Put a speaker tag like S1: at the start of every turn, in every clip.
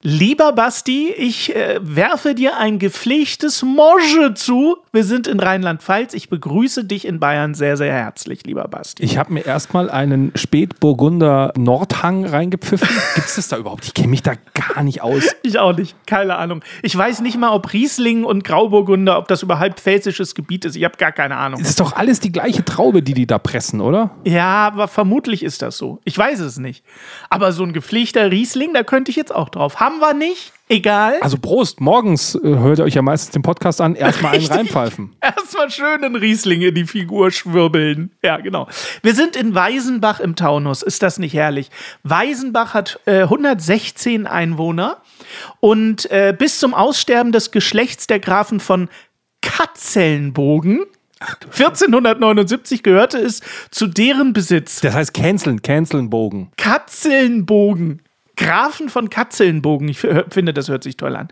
S1: Lieber Basti, ich äh, werfe dir ein gepflegtes Morge zu. Wir sind in Rheinland-Pfalz. Ich begrüße dich in Bayern sehr, sehr herzlich, lieber Basti.
S2: Ich habe mir erstmal einen Spätburgunder Nordhang reingepfiffen. Gibt es das da überhaupt? Ich kenne mich da gar nicht aus.
S1: ich auch nicht. Keine Ahnung. Ich weiß nicht mal, ob Riesling und Grauburgunder, ob das überhaupt pfälzisches Gebiet ist. Ich habe gar keine Ahnung.
S2: Es ist doch alles die gleiche Traube, die die da pressen, oder?
S1: Ja, aber vermutlich ist das so. Ich weiß es nicht. Aber so ein gepflegter Riesling, da könnte ich jetzt auch drauf. Haben wir nicht. Egal.
S2: Also Prost, morgens äh, hört ihr euch ja meistens den Podcast an, erstmal einen reinpfeifen.
S1: Erstmal schön einen Riesling in die Figur schwirbeln. Ja, genau. Wir sind in Weisenbach im Taunus. Ist das nicht herrlich? Weisenbach hat äh, 116 Einwohner und äh, bis zum Aussterben des Geschlechts der Grafen von Katzelnbogen 1479 gehörte es zu deren Besitz.
S2: Das heißt canceln, Cancelnbogen.
S1: Katzelnbogen. Grafen von Katzelnbogen. Ich finde, das hört sich toll an.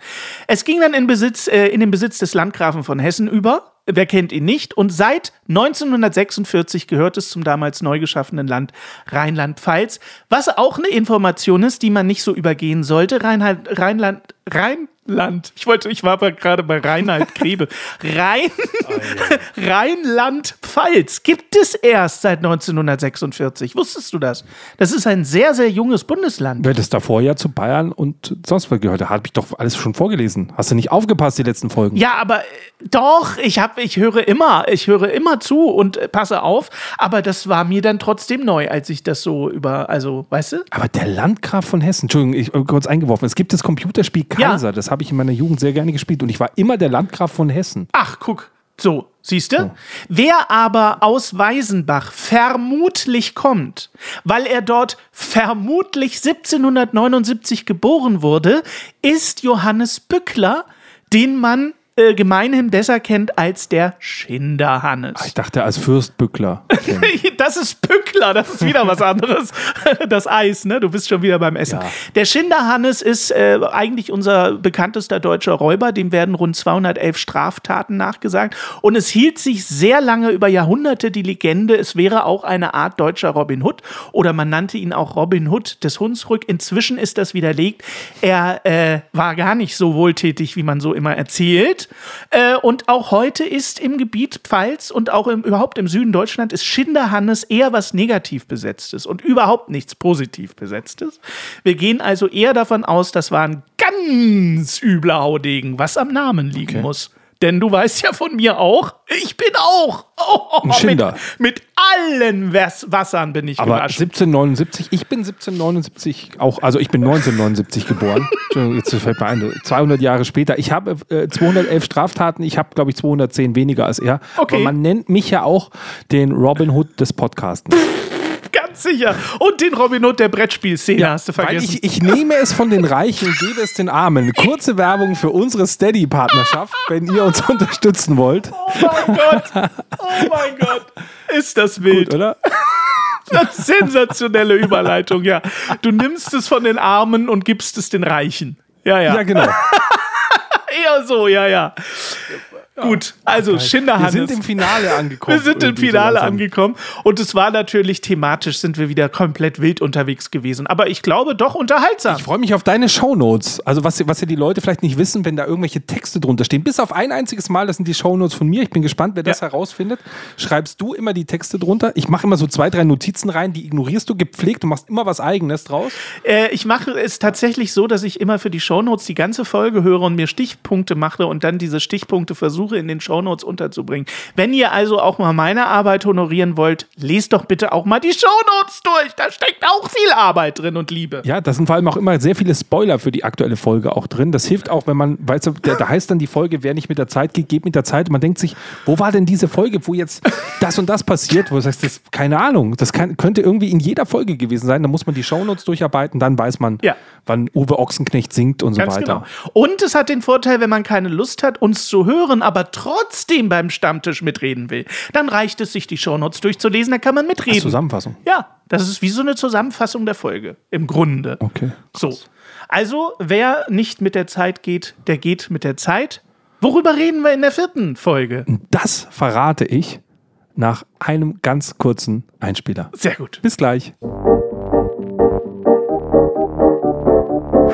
S1: Es ging dann in, Besitz, äh, in den Besitz des Landgrafen von Hessen über. Wer kennt ihn nicht? Und seit 1946 gehört es zum damals neu geschaffenen Land Rheinland-Pfalz. Was auch eine Information ist, die man nicht so übergehen sollte. Rheinland, Rheinland, Rhein, Land. Ich wollte, ich war aber gerade bei Reinhard Krebe. Rhein, oh, Rheinland-Pfalz gibt es erst seit 1946. Wusstest du das? Das ist ein sehr, sehr junges Bundesland.
S2: Wer das davor ja zu Bayern und sonst was gehört, da habe ich doch alles schon vorgelesen. Hast du nicht aufgepasst, die letzten Folgen?
S1: Ja, aber äh, doch, ich habe, ich höre immer, ich höre immer zu und äh, passe auf, aber das war mir dann trotzdem neu, als ich das so über, also, weißt du?
S2: Aber der Landgraf von Hessen, Entschuldigung, ich äh, kurz eingeworfen, es gibt das Computerspiel Kaiser, ja. das habe ich in meiner Jugend sehr gerne gespielt und ich war immer der Landgraf von Hessen.
S1: Ach, guck. So, siehst du? Oh. Wer aber aus Weisenbach vermutlich kommt, weil er dort vermutlich 1779 geboren wurde, ist Johannes Bückler, den man äh, gemeinhin besser kennt als der Schinderhannes.
S2: Ich dachte als Fürstbückler.
S1: das ist Bückler, das ist wieder was anderes. das Eis, ne? Du bist schon wieder beim Essen. Ja. Der Schinderhannes ist äh, eigentlich unser bekanntester deutscher Räuber. Dem werden rund 211 Straftaten nachgesagt. Und es hielt sich sehr lange über Jahrhunderte die Legende, es wäre auch eine Art deutscher Robin Hood. Oder man nannte ihn auch Robin Hood des Hunsrück. Inzwischen ist das widerlegt. Er äh, war gar nicht so wohltätig, wie man so immer erzählt. Äh, und auch heute ist im Gebiet Pfalz und auch im, überhaupt im Süden Deutschland ist Schinderhannes eher was negativ besetztes und überhaupt nichts positiv besetztes. Wir gehen also eher davon aus, das war ein ganz übler Haudegen, was am Namen liegen okay. muss. Denn du weißt ja von mir auch, ich bin auch.
S2: Oh, ein Schinder.
S1: Mit, mit allen Was Wassern bin ich
S2: Aber gewaschen. 1779, ich bin 1779 auch, also ich bin 1979 geboren. Jetzt fällt mir ein, 200 Jahre später. Ich habe äh, 211 Straftaten, ich habe, glaube ich, 210 weniger als er. Okay. Aber man nennt mich ja auch den Robin Hood des Podcasts
S1: ganz sicher. Und den Robin Hood der Brettspielszene ja, hast du vergessen.
S2: Ich, ich, nehme es von den Reichen und gebe es den Armen. Kurze Werbung für unsere Steady-Partnerschaft, wenn ihr uns unterstützen wollt.
S1: Oh mein Gott. Oh mein Gott. Ist das wild. Gut, oder? Sensationelle Überleitung, ja. Du nimmst es von den Armen und gibst es den Reichen. Ja, ja.
S2: Ja, genau.
S1: Eher so, ja, ja. Gut, also okay. Schinderhannes.
S2: Wir sind im Finale angekommen.
S1: Wir sind im Finale so angekommen. Und es war natürlich thematisch, sind wir wieder komplett wild unterwegs gewesen. Aber ich glaube doch unterhaltsam.
S2: Ich freue mich auf deine Shownotes. Also was, was ja die Leute vielleicht nicht wissen, wenn da irgendwelche Texte drunter stehen. Bis auf ein einziges Mal, das sind die Shownotes von mir. Ich bin gespannt, wer das ja. herausfindet. Schreibst du immer die Texte drunter? Ich mache immer so zwei, drei Notizen rein, die ignorierst du gepflegt. Du machst immer was Eigenes draus.
S1: Äh, ich mache es tatsächlich so, dass ich immer für die Shownotes die ganze Folge höre und mir Stichpunkte mache und dann diese Stichpunkte versuche versuche in den Shownotes unterzubringen. Wenn ihr also auch mal meine Arbeit honorieren wollt, lest doch bitte auch mal die Shownotes durch. Da steckt auch viel Arbeit drin und Liebe.
S2: Ja, da sind vor allem auch immer sehr viele Spoiler für die aktuelle Folge auch drin. Das hilft auch, wenn man, weißt du, da, heißt dann die Folge, wer nicht mit der Zeit geht, geht mit der Zeit. Und man denkt sich, wo war denn diese Folge, wo jetzt das und das passiert, wo du sagst, das, keine Ahnung, das kann, könnte irgendwie in jeder Folge gewesen sein. Da muss man die Shownotes durcharbeiten, dann weiß man,
S1: Ja.
S2: wann Uwe Ochsenknecht singt und so
S1: Ganz
S2: weiter.
S1: genau. Und es hat den Vorteil, wenn man keine Lust hat, uns zu hören, aber trotzdem beim Stammtisch mitreden will, dann reicht es, sich die Shownotes durchzulesen, dann kann man mitreden.
S2: Zusammenfassung.
S1: Ja, das ist wie so eine Zusammenfassung der Folge. Im Grunde.
S2: Okay.
S1: So. Also, wer nicht mit der Zeit geht, der geht mit der Zeit. Worüber reden wir in der vierten Folge?
S2: Das verrate ich nach einem ganz kurzen Einspieler.
S1: Sehr gut.
S2: Bis gleich.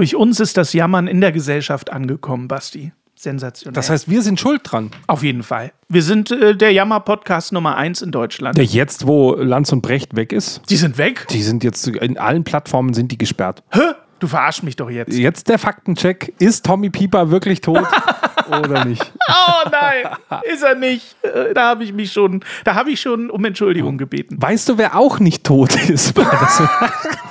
S1: Durch uns ist das Jammern in der Gesellschaft angekommen, Basti. Sensationell.
S2: Das heißt, wir sind schuld dran.
S1: auf jeden Fall. Wir sind äh, der Jammer-Podcast Nummer eins in Deutschland.
S2: Der jetzt, wo Lanz und Brecht weg ist,
S1: Die sind weg?
S2: die sind jetzt in allen Plattformen sind die gesperrt.
S1: Hä? Du verarsch mich doch jetzt.
S2: Jetzt der Faktencheck. Ist Tommy Pieper wirklich tot oder nicht?
S1: Oh nein, ist er nicht. Äh, Da habe ich mich schon, da habe ich schon um Entschuldigung gebeten.
S2: Weißt du, wer auch nicht tot ist?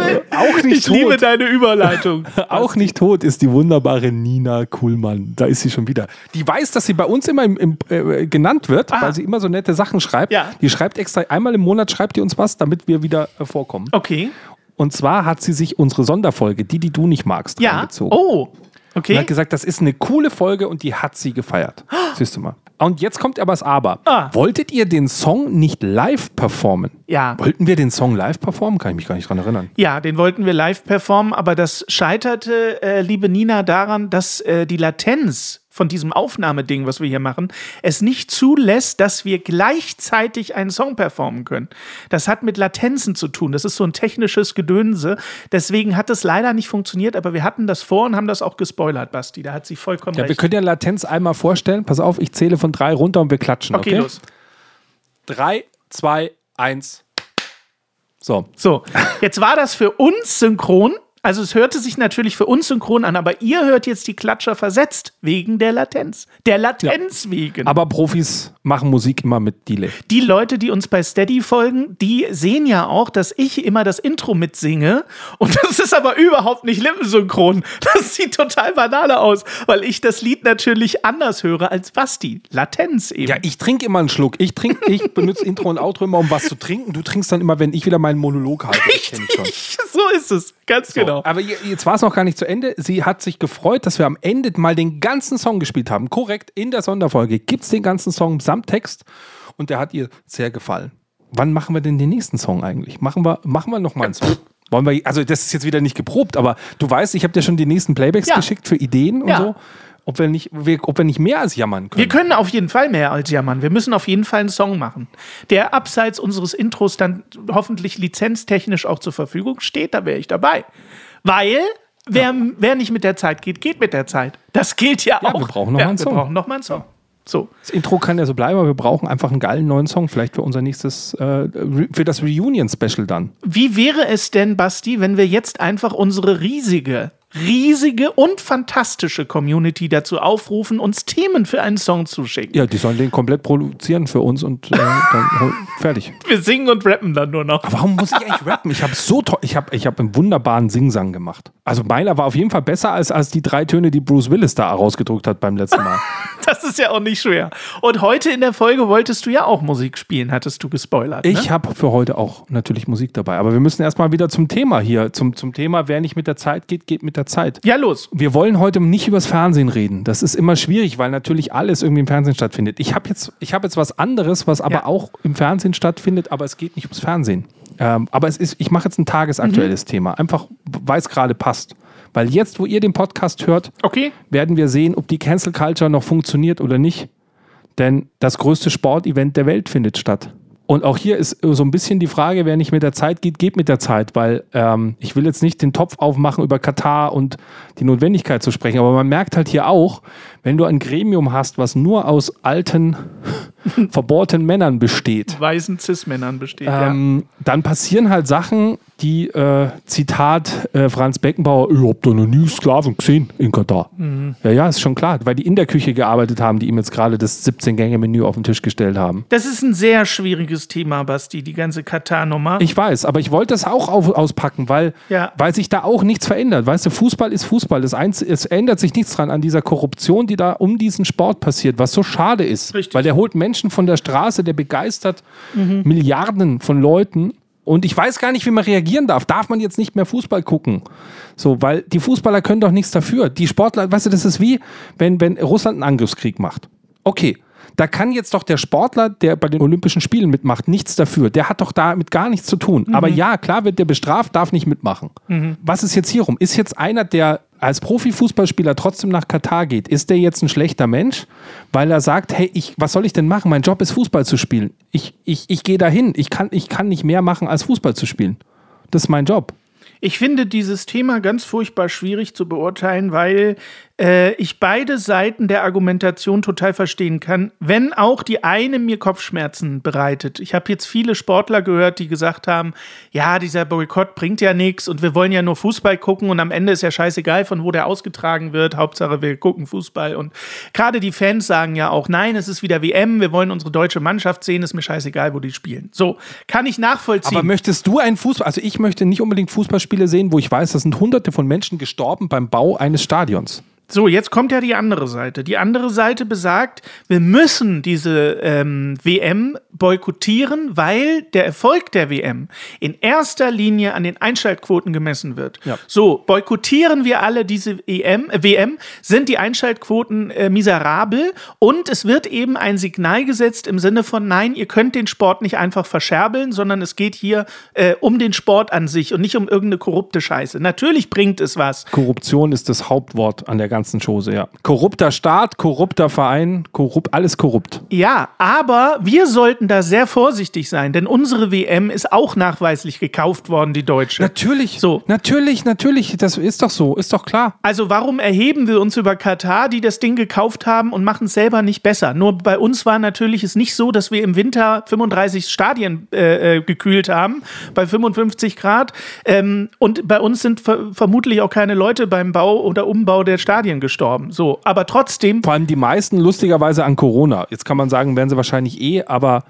S2: Das, auch nicht
S1: Ich liebe
S2: tot.
S1: deine Überleitung.
S2: Auch nicht tot ist die wunderbare Nina Kuhlmann. Da ist sie schon wieder. Die weiß, dass sie bei uns immer im, im, äh, genannt wird, weil sie immer so nette Sachen schreibt.
S1: Ja.
S2: Die schreibt extra einmal im Monat, schreibt die uns was, damit wir wieder äh, vorkommen.
S1: Okay.
S2: Und zwar hat sie sich unsere Sonderfolge, die, die du nicht magst,
S1: Ja.
S2: reingezogen.
S1: Oh.
S2: Und
S1: Okay.
S2: hat gesagt, das ist eine coole Folge und die hat sie gefeiert. Siehst du mal. Und jetzt kommt aber das Aber.
S1: Ah.
S2: Wolltet ihr den Song nicht live performen?
S1: Ja.
S2: Wollten wir den Song live performen? Kann ich mich gar nicht dran erinnern.
S1: Ja, den wollten wir live performen, aber das scheiterte, äh, liebe Nina, daran, dass äh, die Latenz von diesem Aufnahmeding, was wir hier machen, es nicht zulässt, dass wir gleichzeitig einen Song performen können. Das hat mit Latenzen zu tun. Das ist so ein technisches Gedönse. Deswegen hat es leider nicht funktioniert, aber wir hatten das vor und haben das auch gespoilert, Basti. Da hat sie vollkommen
S2: Ja, wir
S1: recht.
S2: können ja Latenz einmal vorstellen. Pass auf, ich zähle von drei runter und wir klatschen.
S1: okay,
S2: Okay,
S1: los.
S2: Drei, zwei, eins. So.
S1: So, jetzt war das für uns synchron. Also es hörte sich natürlich für uns synchron an, aber ihr hört jetzt die Klatscher versetzt wegen der Latenz. Der Latenz wegen.
S2: Aber Profis machen Musik immer mit Delay.
S1: die Leute, die uns bei Steady folgen, die sehen ja auch, dass ich immer das Intro mitsinge. Und das ist aber überhaupt nicht lippensynchron. Das sieht total banal aus, weil ich das Lied natürlich anders höre als Basti. Latenz eben.
S2: Ja, ich trinke immer einen Schluck. Ich trinke, ich benutze Intro und Outro immer, um was zu trinken. Du trinkst dann immer, wenn ich wieder meinen Monolog halte.
S1: Richtig, so ist es. Ganz
S2: So,
S1: genau.
S2: Aber je- jetzt war es noch gar nicht zu Ende. Sie hat sich gefreut, dass wir am Ende mal den ganzen Song gespielt haben. Korrekt, in der Sonderfolge gibt es den ganzen Song samt Text und der hat ihr sehr gefallen. Wann machen wir denn den nächsten Song eigentlich? Machen wir, machen wir noch mal einen Song? Wollen wir, also das ist jetzt wieder nicht geprobt, aber du weißt, ich habe dir schon die nächsten Playbacks
S1: Ja.
S2: geschickt für Ideen und
S1: Ja.
S2: so. Ob wir, nicht, wir- ob wir nicht mehr als jammern können.
S1: Wir können auf jeden Fall mehr als jammern. Wir müssen auf jeden Fall einen Song machen, der abseits unseres Intros dann hoffentlich lizenztechnisch auch zur Verfügung steht. Da wäre ich dabei. Weil, wer, wer nicht mit der Zeit geht, geht mit der Zeit. Das gilt ja,
S2: Ja,
S1: auch.
S2: wir brauchen noch mal einen
S1: wir
S2: Song.
S1: brauchen noch mal einen Song. So.
S2: Das Intro kann ja so bleiben, aber wir brauchen einfach einen geilen neuen Song, vielleicht für unser nächstes, äh, für das Reunion-Special dann.
S1: Wie wäre es denn, Basti, wenn wir jetzt einfach unsere riesige, riesige und fantastische Community dazu aufrufen, uns Themen für einen Song zu schicken?
S2: Ja, die sollen den komplett produzieren für uns und äh, dann fertig.
S1: Wir singen und rappen dann nur noch.
S2: Warum muss ich eigentlich rappen? Ich habe so toll, ich habe ich hab einen wunderbaren Singsang gemacht. Also meiner war auf jeden Fall besser als, als die drei Töne, die Bruce Willis da rausgedrückt hat beim letzten Mal.
S1: Das ist ja auch nicht schwer. Und heute in der Folge wolltest du ja auch Musik spielen, hattest du gespoilert. Ne?
S2: Ich habe für heute auch natürlich Musik dabei. Aber wir müssen erstmal wieder zum Thema hier. Zum, zum Thema, wer nicht mit der Zeit geht, geht mit der Zeit.
S1: Ja, los.
S2: Wir wollen heute nicht übers Fernsehen reden. Das ist immer schwierig, weil natürlich alles irgendwie im Fernsehen stattfindet. Ich habe jetzt, ich hab jetzt was anderes, was aber
S1: Ja.
S2: auch im Fernsehen stattfindet, aber es geht nicht ums Fernsehen. Ähm, aber es ist, ich mache jetzt ein tagesaktuelles Thema. Einfach, weil es gerade passt. Weil jetzt, wo ihr den Podcast hört,
S1: Okay.
S2: werden wir sehen, ob die Cancel Culture noch funktioniert oder nicht. Denn das größte Sportevent der Welt findet statt. Und auch hier ist so ein bisschen die Frage, wer nicht mit der Zeit geht, geht mit der Zeit, weil ähm, ich will jetzt nicht den Topf aufmachen, über Katar und die Notwendigkeit zu sprechen, aber man merkt halt hier auch, wenn du ein Gremium hast, was nur aus alten, verbohrten Männern besteht,
S1: Weißen Cis-Männern besteht,
S2: ähm, dann passieren halt Sachen, die, äh, Zitat äh, Franz Beckenbauer, ich hab da noch nie Sklaven gesehen in Katar. Ja, ja, ist schon klar, weil die in der Küche gearbeitet haben, die ihm jetzt gerade das 17-Gänge-Menü auf den Tisch gestellt haben.
S1: Das ist ein sehr schwieriges Thema, Basti, die ganze Katar-Nummer.
S2: Ich weiß, aber ich wollte das auch auf, auspacken, weil,
S1: Ja.
S2: weil sich da auch nichts verändert. Weißt du, Fußball ist Fußball. Das Einz es ändert sich nichts dran an dieser Korruption, die da um diesen Sport passiert, was so schade ist.
S1: Richtig.
S2: Weil der holt Menschen von der Straße, der begeistert Milliarden von Leuten. Und ich weiß gar nicht, wie man reagieren darf. Darf man jetzt nicht mehr Fußball gucken? So, weil die Fußballer können doch nichts dafür. Die Sportler, weißt du, das ist wie, wenn, wenn Russland einen Angriffskrieg macht. Okay. Da kann jetzt doch der Sportler, der bei den Olympischen Spielen mitmacht, nichts dafür. Der hat doch damit gar nichts zu tun. Aber ja, klar wird der bestraft, darf nicht mitmachen. Was ist jetzt hier rum? Ist jetzt einer, der als Profifußballspieler trotzdem nach Katar geht, ist der jetzt ein schlechter Mensch, weil er sagt, hey, ich, was soll ich denn machen? Mein Job ist Fußball zu spielen. Ich, ich, ich gehe dahin. Ich kann, ich kann nicht mehr machen, als Fußball zu spielen. Das ist mein Job.
S1: Ich finde dieses Thema ganz furchtbar schwierig zu beurteilen, weil äh, ich beide Seiten der Argumentation total verstehen kann, wenn auch die eine mir Kopfschmerzen bereitet. Ich habe jetzt viele Sportler gehört, die gesagt haben, ja, dieser Boykott bringt ja nichts und wir wollen ja nur Fußball gucken und am Ende ist ja scheißegal, von wo der ausgetragen wird. Hauptsache, wir gucken Fußball. Und gerade die Fans sagen ja auch, nein, es ist wieder WM, wir wollen unsere deutsche Mannschaft sehen, ist mir scheißegal, wo die spielen. So, kann ich nachvollziehen.
S2: Aber möchtest du einen Fußball, also ich möchte nicht unbedingt Fußballspiele sehen, wo ich weiß, da sind hunderte von Menschen gestorben beim Bau eines Stadions.
S1: So, jetzt kommt ja die andere Seite. Die andere Seite besagt, wir müssen diese ähm, WM boykottieren, weil der Erfolg der WM in erster Linie an den Einschaltquoten gemessen wird.
S2: Ja.
S1: So, boykottieren wir alle diese EM, äh, WM, sind die Einschaltquoten äh, miserabel und es wird eben ein Signal gesetzt im Sinne von, nein, ihr könnt den Sport nicht einfach verscherbeln, sondern es geht hier äh, um den Sport an sich und nicht um irgendeine korrupte Scheiße. Natürlich bringt es was.
S2: Korruption ist das Hauptwort an der ganzen Chose, ja. Korrupter Staat, korrupter Verein, korrupt, alles korrupt.
S1: Ja, aber wir sollten da sehr vorsichtig sein, denn unsere WM ist auch nachweislich gekauft worden, die deutsche.
S2: Natürlich,
S1: So.
S2: Natürlich, natürlich, das ist doch so, ist doch klar.
S1: Also warum erheben wir uns über Katar, die das Ding gekauft haben und machen es selber nicht besser? Nur bei uns war natürlich es nicht so, dass wir im Winter 35 Stadien äh, äh, gekühlt haben, bei 55 Grad. Ähm, und bei uns sind ver vermutlich auch keine Leute beim Bau oder Umbau der Stadien gestorben. So, aber trotzdem
S2: Vor allem die meisten lustigerweise an Corona. Jetzt kann man sagen, werden sie wahrscheinlich eh, aber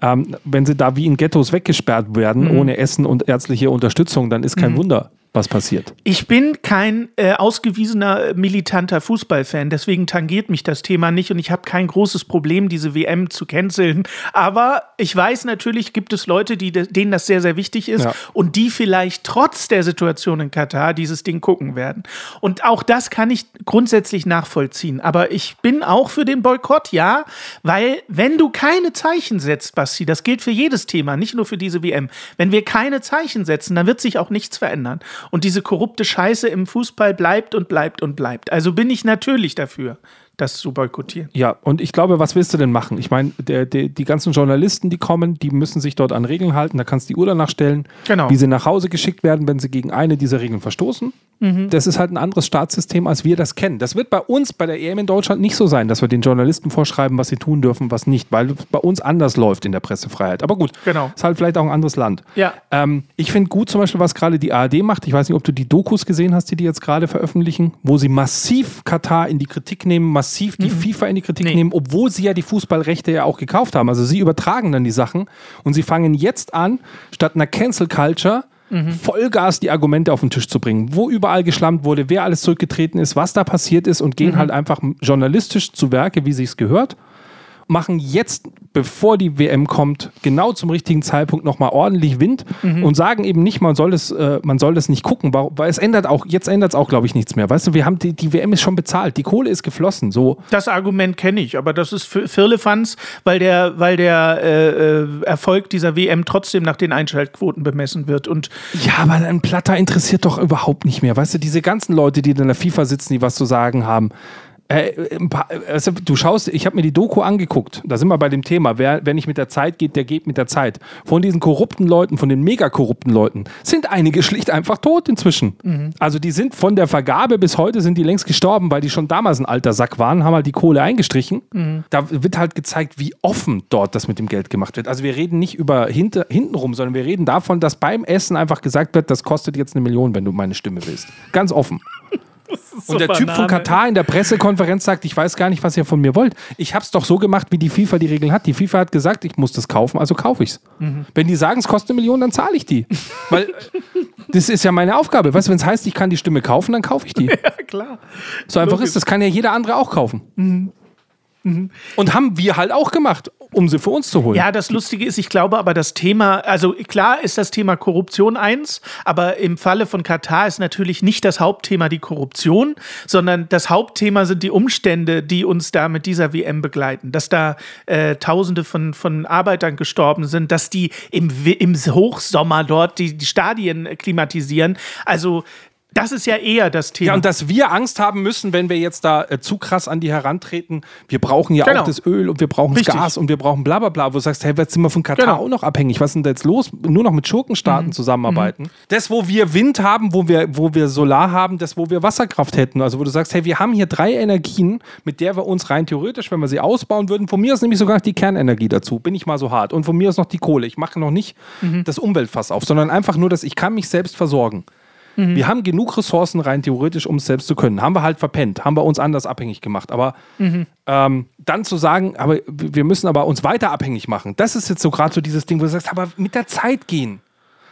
S2: ähm, wenn sie da wie in Ghettos weggesperrt werden, ohne Essen und ärztliche Unterstützung, dann ist kein Wunder, was passiert.
S1: Ich bin kein äh, ausgewiesener äh, militanter Fußballfan, deswegen tangiert mich das Thema nicht und ich habe kein großes Problem, diese WM zu canceln. Aber ich weiß natürlich, gibt es Leute, die, denen das sehr, sehr wichtig ist
S2: Ja.
S1: und die vielleicht trotz der Situation in Katar dieses Ding gucken werden. Und auch das kann ich grundsätzlich nachvollziehen. Aber ich bin auch für den Boykott, ja, weil wenn du keine Zeichen setzt, Basti, das gilt für jedes Thema, nicht nur für diese WM, wenn wir keine Zeichen setzen, dann wird sich auch nichts verändern. Und diese korrupte Scheiße im Fußball bleibt und bleibt und bleibt. Also bin ich natürlich dafür, das zu boykottieren.
S2: Ja, und ich glaube, was willst du denn machen? Ich meine, der, der, die ganzen Journalisten, die kommen, die müssen sich dort an Regeln halten. Da kannst du die Uhr danach stellen,
S1: Genau.
S2: wie sie nach Hause geschickt werden, wenn sie gegen eine dieser Regeln verstoßen. Das ist halt ein anderes Staatssystem, als wir das kennen. Das wird bei uns, bei der EM in Deutschland nicht so sein, dass wir den Journalisten vorschreiben, was sie tun dürfen, was nicht, weil es bei uns anders läuft in der Pressefreiheit. Aber gut,
S1: Genau.
S2: ist halt vielleicht auch ein anderes Land.
S1: Ja.
S2: Ähm, ich finde gut zum Beispiel, was gerade die ARD macht. Ich weiß nicht, ob du die Dokus gesehen hast, die die jetzt gerade veröffentlichen, wo sie massiv Katar in die Kritik nehmen, massiv die FIFA in die Kritik
S1: Nee.
S2: nehmen, obwohl sie ja die Fußballrechte ja auch gekauft haben. Also sie übertragen dann die Sachen und sie fangen jetzt an, statt einer Cancel Culture Vollgas die Argumente auf den Tisch zu bringen, wo überall geschlammt wurde, wer alles zurückgetreten ist, was da passiert ist und gehen halt einfach journalistisch zu Werke, wie sie es gehört machen jetzt, bevor die WM kommt, genau zum richtigen Zeitpunkt nochmal ordentlich Wind
S1: Mhm.
S2: und sagen eben nicht, man soll es, äh, man soll das nicht gucken, weil, es ändert auch, jetzt ändert es auch, glaube ich, nichts mehr. Weißt du, wir haben die, die WM ist schon bezahlt, die Kohle ist geflossen. So,
S1: Das Argument kenne ich, aber das ist für Firlefanz, weil der, weil der äh, äh, Erfolg dieser WM trotzdem nach den Einschaltquoten bemessen wird. Und
S2: Ja, aber ein Platter interessiert doch überhaupt nicht mehr. Weißt du, diese ganzen Leute, die in der FIFA sitzen, die was zu sagen haben. Äh, paar- also du schaust, ich habe mir die Doku angeguckt. Da sind wir bei dem Thema. Wer, wer nicht mit der Zeit geht, der geht mit der Zeit. Von diesen korrupten Leuten, von den mega korrupten Leuten, sind einige schlicht einfach tot inzwischen. Also die sind von der Vergabe bis heute sind die längst gestorben, weil die schon damals ein alter Sack waren, haben halt die Kohle eingestrichen. Da wird halt gezeigt, wie offen dort das mit dem Geld gemacht wird. Also wir reden nicht über hinter, hintenrum, sondern wir reden davon, dass beim Essen einfach gesagt wird, das kostet jetzt eine Million, wenn du meine Stimme willst. Ganz offen. Und der Typ von Katar in der Pressekonferenz sagt, ich weiß gar nicht, was ihr von mir wollt. Ich habe es doch so gemacht, wie die FIFA die Regeln hat. Die FIFA hat gesagt, ich muss das kaufen, also kaufe ich es. Wenn die sagen, es kostet eine Million, dann zahle ich die. Weil das ist ja meine Aufgabe. Weißt du, wenn es heißt, ich kann die Stimme kaufen, dann kaufe ich die.
S1: Ja, klar.
S2: So einfach ist das. Kann ja jeder andere auch kaufen. Und haben wir halt auch gemacht, um sie für uns zu holen.
S1: Ja, das Lustige ist, ich glaube aber das Thema, also klar ist das Thema Korruption eins, aber im Falle von Katar ist natürlich nicht das Hauptthema die Korruption, sondern das Hauptthema sind die Umstände, die uns da mit dieser WM begleiten. Dass da äh, Tausende von, von Arbeitern gestorben sind, dass die im, im Hochsommer dort die, die Stadien klimatisieren. Also das ist ja eher das Thema.
S2: Ja, und dass wir Angst haben müssen, wenn wir jetzt da äh, zu krass an die herantreten. Wir brauchen ja
S1: Genau.
S2: auch das Öl und wir brauchen das Gas und wir brauchen bla bla bla. Wo du sagst, hey, jetzt sind wir von Katar
S1: Genau.
S2: auch noch abhängig. Was ist denn da jetzt los? Nur noch mit Schurkenstaaten zusammenarbeiten. Das, wo wir Wind haben, wo wir, wo wir Solar haben, das, wo wir Wasserkraft hätten. Also wo du sagst, hey, wir haben hier drei Energien, mit der wir uns rein theoretisch, wenn wir sie ausbauen würden, von mir aus nämlich sogar noch die Kernenergie dazu, bin ich mal so hart. Und von mir aus noch die Kohle. Ich mache noch nicht das Umweltfass auf, sondern einfach nur, dass ich kann mich selbst versorgen. Wir haben genug Ressourcen rein theoretisch, um es selbst zu können. Haben wir halt verpennt, haben wir uns anders abhängig gemacht. Aber ähm, dann zu sagen, aber wir müssen aber uns weiter abhängig machen, das ist jetzt so gerade so dieses Ding, wo du sagst, aber mit der Zeit gehen.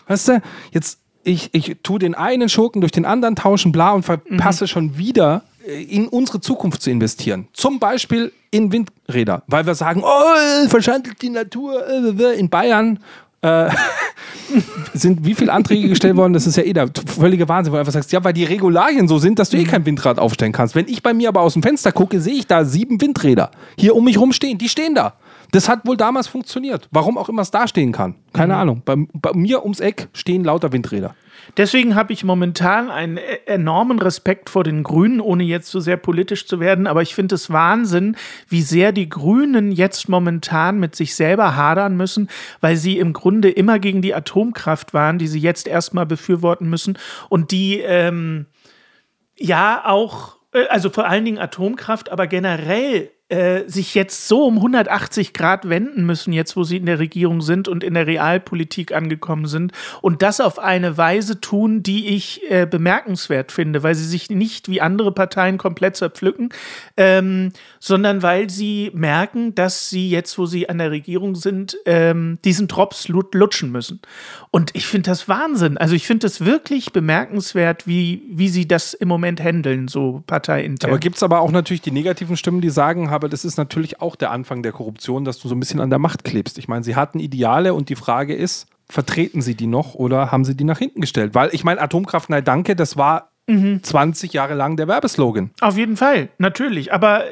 S2: Weißt du, jetzt ich, ich tue den einen Schurken durch den anderen tauschen, bla und verpasse schon wieder äh, in unsere Zukunft zu investieren. Zum Beispiel in Windräder, weil wir sagen, oh, verschandelt die Natur äh, in Bayern. Äh, sind wie viele Anträge gestellt worden? Das ist ja eh der völlige Wahnsinn, weil du einfach sagst, ja, weil die Regularien so sind, dass du eh kein Windrad aufstellen kannst. Wenn ich bei mir aber aus dem Fenster gucke, sehe ich da sieben Windräder hier um mich rum stehen. Die stehen da. Das hat wohl damals funktioniert. Warum auch immer es da stehen kann. Keine Ahnung. Bei, bei mir ums Eck stehen lauter Windräder.
S1: Deswegen habe ich momentan einen e- enormen Respekt vor den Grünen, ohne jetzt so sehr politisch zu werden. Aber ich finde es Wahnsinn, wie sehr die Grünen jetzt momentan mit sich selber hadern müssen, weil sie im Grunde immer gegen die Atomkraft waren, die sie jetzt erstmal befürworten müssen und die ähm, ja auch, äh, also vor allen Dingen Atomkraft, aber generell äh, sich jetzt so um 180 Grad wenden müssen, jetzt wo sie in der Regierung sind und in der Realpolitik angekommen sind und das auf eine Weise tun, die ich äh, bemerkenswert finde, weil sie sich nicht wie andere Parteien komplett zerpflücken, ähm, sondern weil sie merken, dass sie jetzt, wo sie an der Regierung sind, ähm, diesen Drops lut- lutschen müssen. Und ich finde das Wahnsinn. Also ich finde das wirklich bemerkenswert, wie, wie sie das im Moment handeln, so parteiintern.
S2: Aber gibt es aber auch natürlich die negativen Stimmen, die sagen, aber das ist natürlich auch der Anfang der Korruption, dass du so ein bisschen an der Macht klebst. Ich meine, sie hatten Ideale und die Frage ist, vertreten sie die noch oder haben sie die nach hinten gestellt? Weil ich meine, Atomkraft, nein, danke, das war 20 Jahre lang der Werbeslogan.
S1: Auf jeden Fall, natürlich. Aber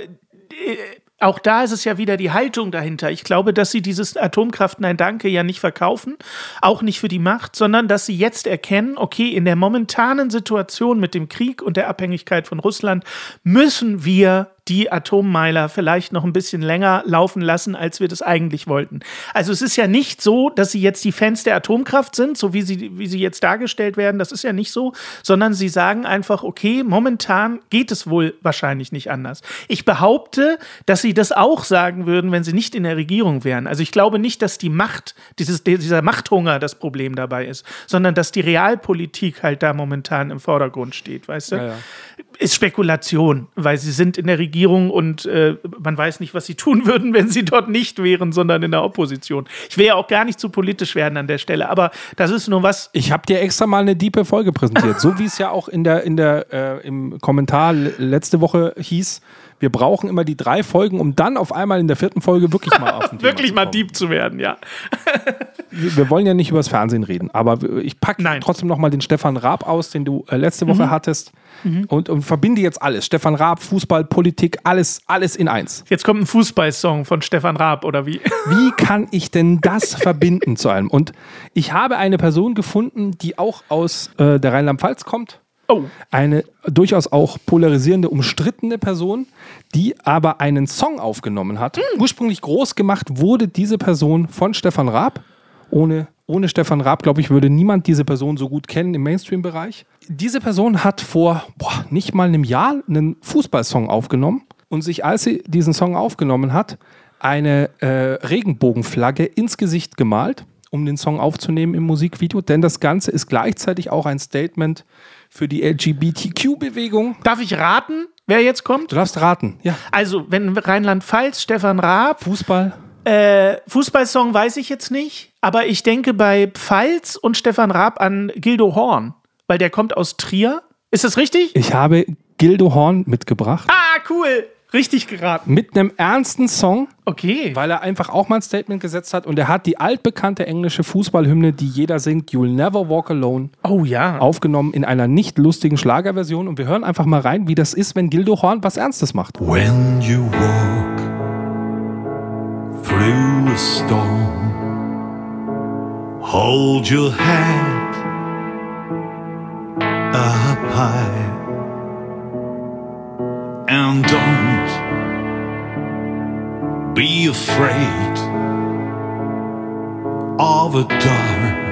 S1: auch da ist es ja wieder die Haltung dahinter. Ich glaube, dass sie dieses Atomkraft Nein Danke ja nicht verkaufen, auch nicht für die Macht, sondern dass sie jetzt erkennen, okay, in der momentanen Situation mit dem Krieg und der Abhängigkeit von Russland müssen wir die Atommeiler vielleicht noch ein bisschen länger laufen lassen, als wir das eigentlich wollten. Also es ist ja nicht so, dass sie jetzt die Fans der Atomkraft sind, so wie sie, wie sie jetzt dargestellt werden. Das ist ja nicht so, sondern sie sagen einfach, okay, momentan geht es wohl wahrscheinlich nicht anders. Ich behaupte, dass sie das auch sagen würden, wenn sie nicht in der Regierung wären. Also ich glaube nicht, dass die Macht, dieses, dieser Machthunger das Problem dabei ist, sondern dass die Realpolitik halt da momentan im Vordergrund steht, weißt du?
S2: Ja, ja.
S1: Ist Spekulation, weil sie sind in der Regierung und äh, man weiß nicht, was sie tun würden, wenn sie dort nicht wären, sondern in der Opposition. Ich will ja auch gar nicht zu politisch werden an der Stelle, aber das ist nur was.
S2: Ich habe dir extra mal eine diepe Folge präsentiert, so wie es ja auch in der, in der, äh, im Kommentar le- letzte Woche hieß. Wir brauchen immer die drei Folgen, um dann auf einmal in der vierten Folge wirklich mal auf den
S1: Wirklich mal deep zu werden, ja.
S2: Wir, wollen ja nicht über das Fernsehen reden, aber ich packe trotzdem noch mal den Stefan Raab aus, den du äh, letzte Woche hattest. Und, und verbinde jetzt alles. Stefan Raab, Fußball, Politik, alles, alles in eins.
S1: Jetzt kommt ein Fußballsong von Stefan Raab, oder wie?
S2: Wie kann ich denn das verbinden zu einem? Und ich habe eine Person gefunden, die auch aus äh, der Rheinland-Pfalz kommt.
S1: Oh,
S2: Eine durchaus auch polarisierende, umstrittene Person, die aber einen Song aufgenommen hat. Ursprünglich groß gemacht wurde diese Person von Stefan Raab. Ohne, ohne Stefan Raab, glaube ich, würde niemand diese Person so gut kennen im Mainstream-Bereich. Diese Person hat vor boah, nicht mal einem Jahr einen Fußballsong aufgenommen und sich, als sie diesen Song aufgenommen hat, eine äh, Regenbogenflagge ins Gesicht gemalt, um den Song aufzunehmen im Musikvideo. Denn das Ganze ist gleichzeitig auch ein Statement für die LGBTQ-Bewegung.
S1: darf ich raten, wer jetzt kommt?
S2: Du darfst raten. Ja.
S1: Also, wenn Rheinland-Pfalz, Stefan Raab,
S2: Fußball.
S1: Äh, Fußballsong weiß ich jetzt nicht, aber ich denke bei Pfalz und Stefan Raab an Gildo Horn, weil der kommt aus Trier. Ist das richtig?
S2: Ich habe Gildo Horn mitgebracht.
S1: Ah, cool. Richtig geraten.
S2: Mit einem ernsten Song,
S1: Okay.
S2: weil er einfach auch mal ein Statement gesetzt hat. Und er hat die altbekannte englische Fußballhymne, die jeder singt, You'll Never Walk Alone,
S1: Oh ja.
S2: aufgenommen in einer nicht lustigen Schlagerversion. Und wir hören einfach mal rein, wie das ist, wenn Gildo Horn was Ernstes macht.
S3: When you walk through a storm, hold your head up high and don't be afraid of the dark.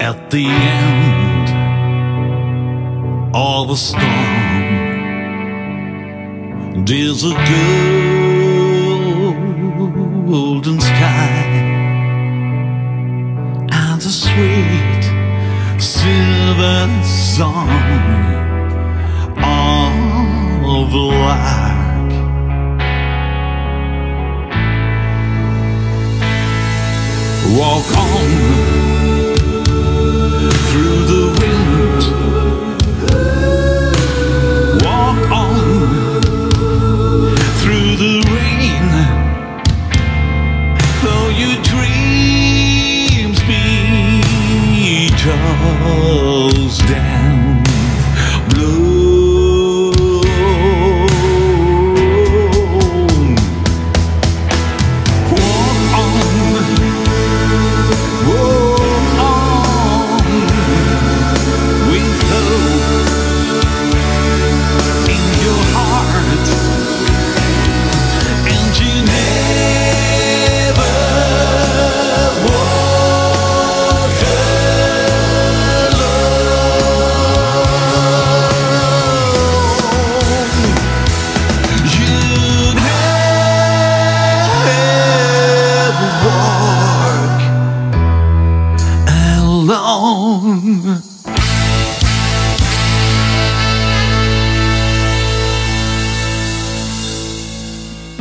S3: At the end of a storm. There's a golden sky and a sweet silver song of lark. Walk on No.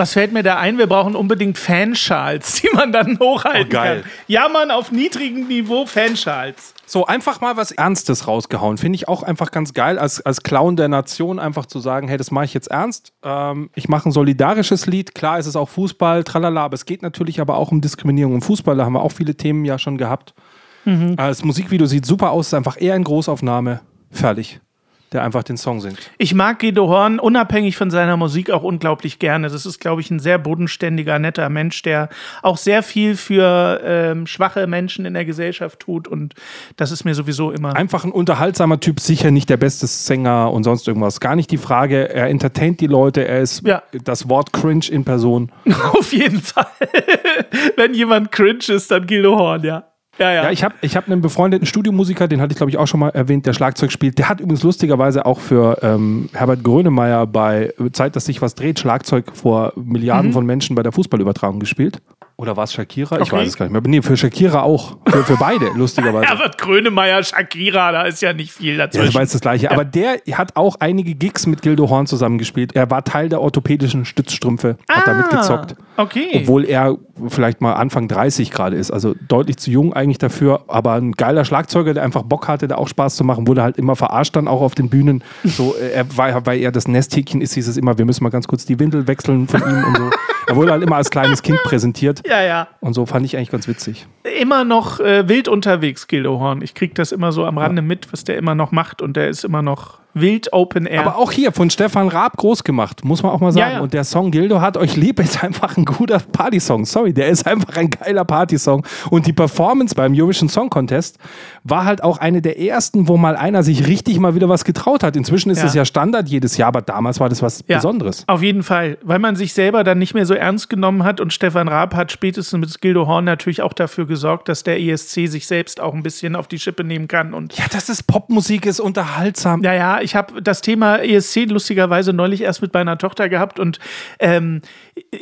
S1: Was fällt mir da ein? Wir brauchen unbedingt Fanschals, die man dann hochhalten
S2: Oh, geil.
S1: kann. Jammern auf niedrigem Niveau Fanschals.
S2: So, einfach mal was Ernstes rausgehauen. Finde ich auch einfach ganz geil, als, als Clown der Nation einfach zu sagen, hey, das mache ich jetzt ernst. Ähm, ich mache ein solidarisches Lied. Klar ist es auch Fußball, tralala, aber es geht natürlich aber auch um Diskriminierung im Fußball. Da haben wir auch viele Themen ja schon gehabt. Äh, Das Musikvideo sieht super aus, ist einfach eher in Großaufnahme. Fertig. Der einfach den Song singt.
S1: Ich mag Guido Horn unabhängig von seiner Musik auch unglaublich gerne. Das ist, glaube ich, ein sehr bodenständiger, netter Mensch, der auch sehr viel für ähm, schwache Menschen in der Gesellschaft tut. Und das ist mir sowieso immer.
S2: Einfach ein unterhaltsamer Typ, sicher nicht der beste Sänger und sonst irgendwas. Gar nicht die Frage. Er entertaint die Leute, er ist
S1: Ja.
S2: das Wort cringe in Person.
S1: Auf jeden Fall. Wenn jemand cringe ist, dann Guido Horn, ja. Ja, ja.
S2: Ja, ich habe ich hab einen befreundeten Studiomusiker, den hatte ich glaube ich auch schon mal erwähnt, der Schlagzeug spielt. Der hat übrigens lustigerweise auch für ähm, Herbert Grönemeyer bei Zeit, dass sich was dreht, Schlagzeug vor Milliarden von Menschen bei der Fußballübertragung gespielt. Oder war es Shakira? Ich
S1: Okay.
S2: weiß es gar nicht mehr. Nee, für Shakira auch. Für, für beide, lustigerweise.
S1: Herbert Grönemeyer, Shakira, da ist ja nicht viel
S2: Ja,
S1: dazwischen.
S2: das war jetzt das Gleiche. Aber der hat auch einige Gigs mit Gildo Horn zusammengespielt. Er war Teil der orthopädischen Stützstrümpfe, hat damit gezockt.
S1: Ah, Okay.
S2: Obwohl er vielleicht mal Anfang 30 gerade ist. Also deutlich zu jung eigentlich dafür. Aber ein geiler Schlagzeuger, der einfach Bock hatte, da auch Spaß zu machen, wurde halt immer verarscht dann auch auf den Bühnen. So, äh, er war, weil er das Nesthäkchen ist, hieß es immer, wir müssen mal ganz kurz die Windel wechseln von ihm und so. Er wurde halt immer als kleines Kind präsentiert.
S1: ja, ja.
S2: Und so fand ich eigentlich ganz witzig.
S1: Immer noch äh, wild unterwegs, Gildo Horn. Ich krieg das immer so am Rande mit, was der immer noch macht. Und der ist immer noch wild Open Air.
S2: Aber auch hier von Stefan Raab groß gemacht, muss man auch mal sagen.
S1: Ja, ja.
S2: Und der Song Gildo hat euch lieb ist einfach ein guter Partysong. Sorry, der ist einfach ein geiler Partysong. Und die Performance beim Eurovision Song Contest war halt auch eine der ersten, wo mal einer sich richtig mal wieder was getraut hat. Inzwischen ist
S1: Ja.
S2: es ja Standard jedes Jahr, aber damals war das was
S1: Ja,
S2: Besonderes.
S1: Auf jeden Fall, weil man sich selber dann nicht mehr so ernst genommen hat und Stefan Raab hat spätestens mit Gildo Horn natürlich auch dafür gesorgt, dass der ESC sich selbst auch ein bisschen auf die Schippe nehmen kann. Und
S2: Ja, das ist Popmusik, ist unterhaltsam.
S1: ja, ja, ich habe das Thema ESC lustigerweise neulich erst mit meiner Tochter gehabt und ähm,